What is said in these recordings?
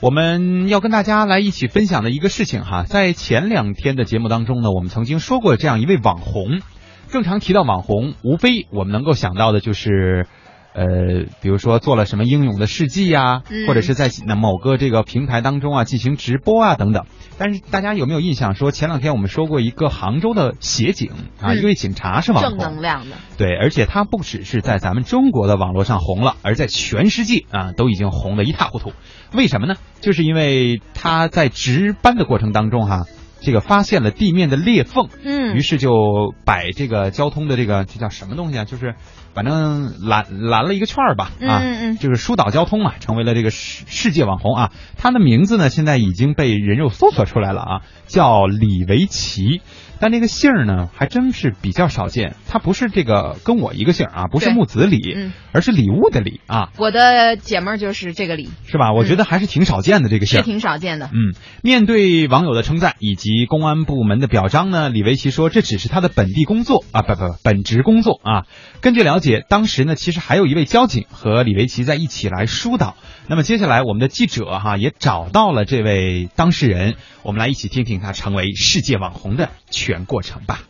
我们要跟大家来一起分享的一个事情哈，在前两天的节目当中呢，我们曾经说过这样一位网红。正常提到网红，无非我们能够想到的就是，呃，比如说做了什么英勇的事迹呀、嗯或者是在某个这个平台当中啊进行直播啊等等。但是大家有没有印象说，前两天我们说过一个杭州的协警啊，嗯一位警察是网正，能量的，对，而且他不只是在咱们中国的网络上红了，而在全世界啊都已经红得一塌糊涂。为什么呢？就是因为他在值班的过程当中哈、这个发现了地面的裂缝，嗯于是就摆这个交通的这个这叫什么东西啊？就是反正拦拦了一个圈儿吧，啊，嗯嗯嗯就是疏导交通嘛，成为了这个世世界网红啊。他的名字呢，现在已经被人肉搜索出来了啊，叫李维奇。但那个姓儿呢，还真是比较少见。他不是这个跟我一个姓儿啊，不是木子李，嗯而是礼物的礼啊，我的姐们儿就是这个李，是吧？我觉得还是挺少见的这个姓是儿。挺少见的。嗯，面对网友的称赞以及公安部门的表彰呢，李维奇说这只是他的本地工作啊，不不，本职工作啊。根据了解，当时呢其实还有一位交警和李维奇在一起来疏导。那么接下来我们的记者哈、也找到了这位当事人，我们来一起听听他成为世界网红的全过程吧。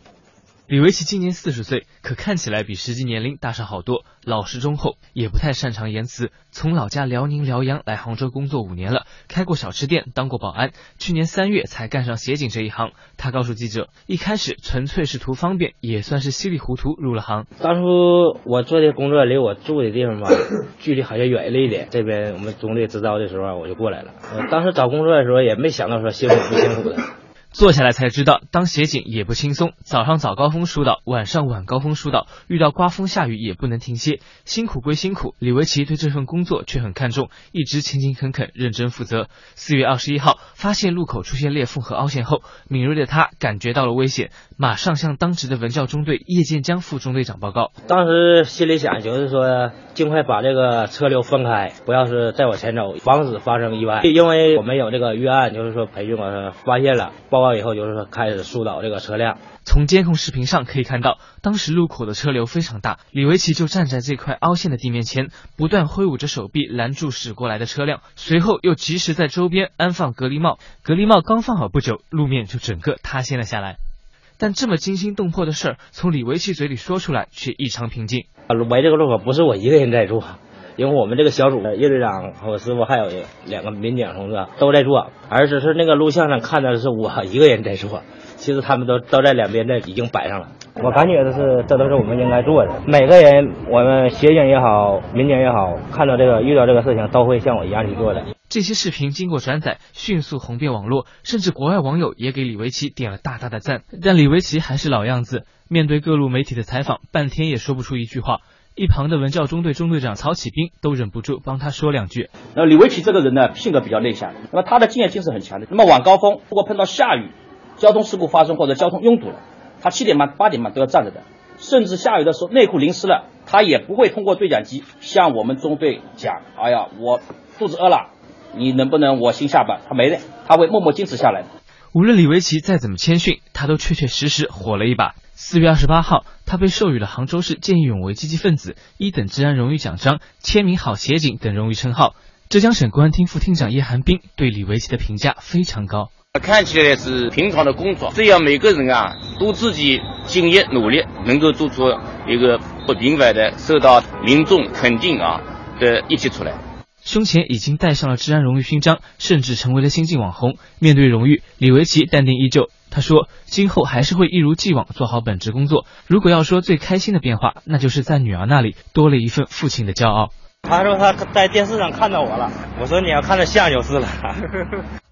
李维奇今年四十岁，可看起来比实际年龄大上好多。老实忠厚，也不太擅长言辞。从老家辽宁辽阳来杭州工作五年了，开过小吃店，当过保安。去年三月才干上协警这一行。他告诉记者，一开始纯粹是图方便，也算是稀里糊涂入了行。当初我做的工作离我住的地方吧，距离好像远了一点。这边我们中队支招的时候，我就过来了。我当时找工作的时候也没想到说辛苦不辛苦的。坐下来才知道，当协警也不轻松。早上早高峰疏导，晚上晚高峰疏导，遇到刮风下雨也不能停歇。辛苦归辛苦，李维奇对这份工作却很看重，一直勤勤恳恳、认真负责。四月二十一号，发现路口出现裂缝和凹陷后，敏锐的他感觉到了危险，马上向当值的文教中队叶建江副中队长报告。当时心里想就是说，尽快把这个车流分开，不要是再往前走，防止发生意外。因为我们有这个预案，就是说培训啊，发现了报告以后，就是说开始疏导这个车辆。从监控视频上可以看到，当时路口的车流非常大，李维奇就站在这块凹陷的地面前，不断挥舞着手臂拦住驶过来的车辆，随后又及时在周边安放隔离帽。隔离帽刚放好不久，路面就整个塌陷了下来。但这么惊心动魄的事儿，从李维奇嘴里说出来却异常平静。啊围这个路口不是我一个人在做，因为我们这个小组叶队长和我师傅还有两个民警同志都在做，而只是那个录像上看到的是我一个人在做，其实他们都都在两边在已经摆上了。我感觉的是，这都是我们应该做的。每个人，我们协警也好，民警也好，看到这个遇到这个事情，都会像我一样去做的。这些视频经过转载，迅速红遍网络，甚至国外网友也给李维奇点了大大的赞。但李维奇还是老样子，面对各路媒体的采访，半天也说不出一句话。一旁的文教中队中队长曹启兵都忍不住帮他说两句。那李维奇这个人呢，性格比较内向，那么他的敬业精神很强的。那么晚高峰如果碰到下雨，交通事故发生或者交通拥堵了，他七点半、八点半都要站着的。甚至下雨的时候内裤淋湿了，他也不会通过对讲机向我们中队讲：“哎呀，我肚子饿了，你能不能我先下班？”他没的，他会默默坚持下来的。无论李维奇再怎么谦逊，他都确确实实火了一把。四月二十八号，他被授予了杭州市见义勇为积极分子一等治安荣誉奖章、签名好协警等荣誉称号。浙江省公安厅副厅长叶寒冰对李维奇的评价非常高。看起来是平常的工作，只要每个人啊都自己敬业努力，能够做出一个不平凡的、受到民众肯定啊的业绩出来。胸前已经戴上了治安荣誉勋章，甚至成为了新晋网红。面对荣誉，李维奇淡定依旧。他说：“今后还是会一如既往做好本职工作。如果要说最开心的变化，那就是在女儿那里多了一份父亲的骄傲。”他说他在电视上看到我了，我说你要看着像就是了。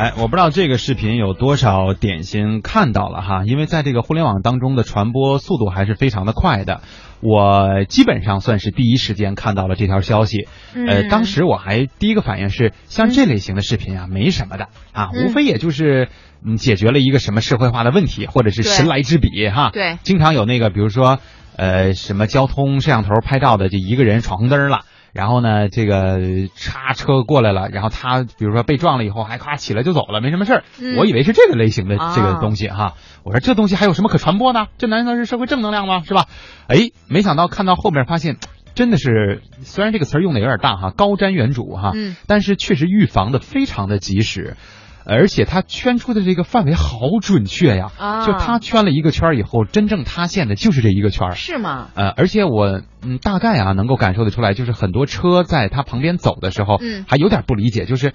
哎，我不知道这个视频有多少点心看到了哈，因为在这个互联网当中的传播速度还是非常的快的。我基本上算是第一时间看到了这条消息，呃，嗯当时我还第一个反应是，像这类型的视频啊，没什么的啊，嗯无非也就是嗯解决了一个什么社会化的问题，或者是神来之笔哈。对经常有那个，比如说呃什么交通摄像头拍照的，就一个人闯红灯了。然后呢，这个叉车过来了，然后他比如说被撞了以后，还咔起来就走了，没什么事儿。嗯我以为是这个类型的啊这个东西哈，我说这东西还有什么可传播呢？这难道是社会正能量吗？是吧？哎，没想到看到后面发现。真的是，虽然这个词儿用的有点大哈，高瞻远瞩哈，嗯，但是确实预防的非常的及时。而且他圈出的这个范围好准确呀！啊就他圈了一个圈以后，真正塌陷的就是这一个圈。是吗？呃，而且我嗯大概啊能够感受得出来，就是很多车在他旁边走的时候，嗯还有点不理解，就是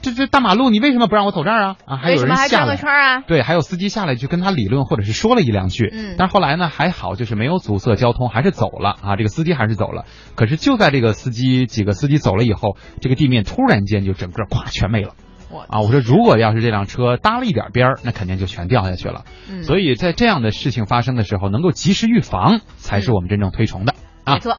这这大马路你为什么不让我走这儿啊？啊，还有人下来。圈啊？对，还有司机下来去跟他理论，或者是说了一两句。嗯但是后来呢，还好，就是没有阻塞交通，还是走了啊。这个司机还是走了。可是就在这个司机几个司机走了以后，这个地面突然间就整个咵全没了我啊！我说，如果要是这辆车搭了一点边儿，那肯定就全掉下去了。嗯，所以在这样的事情发生的时候，能够及时预防，才是我们真正推崇的啊没。错。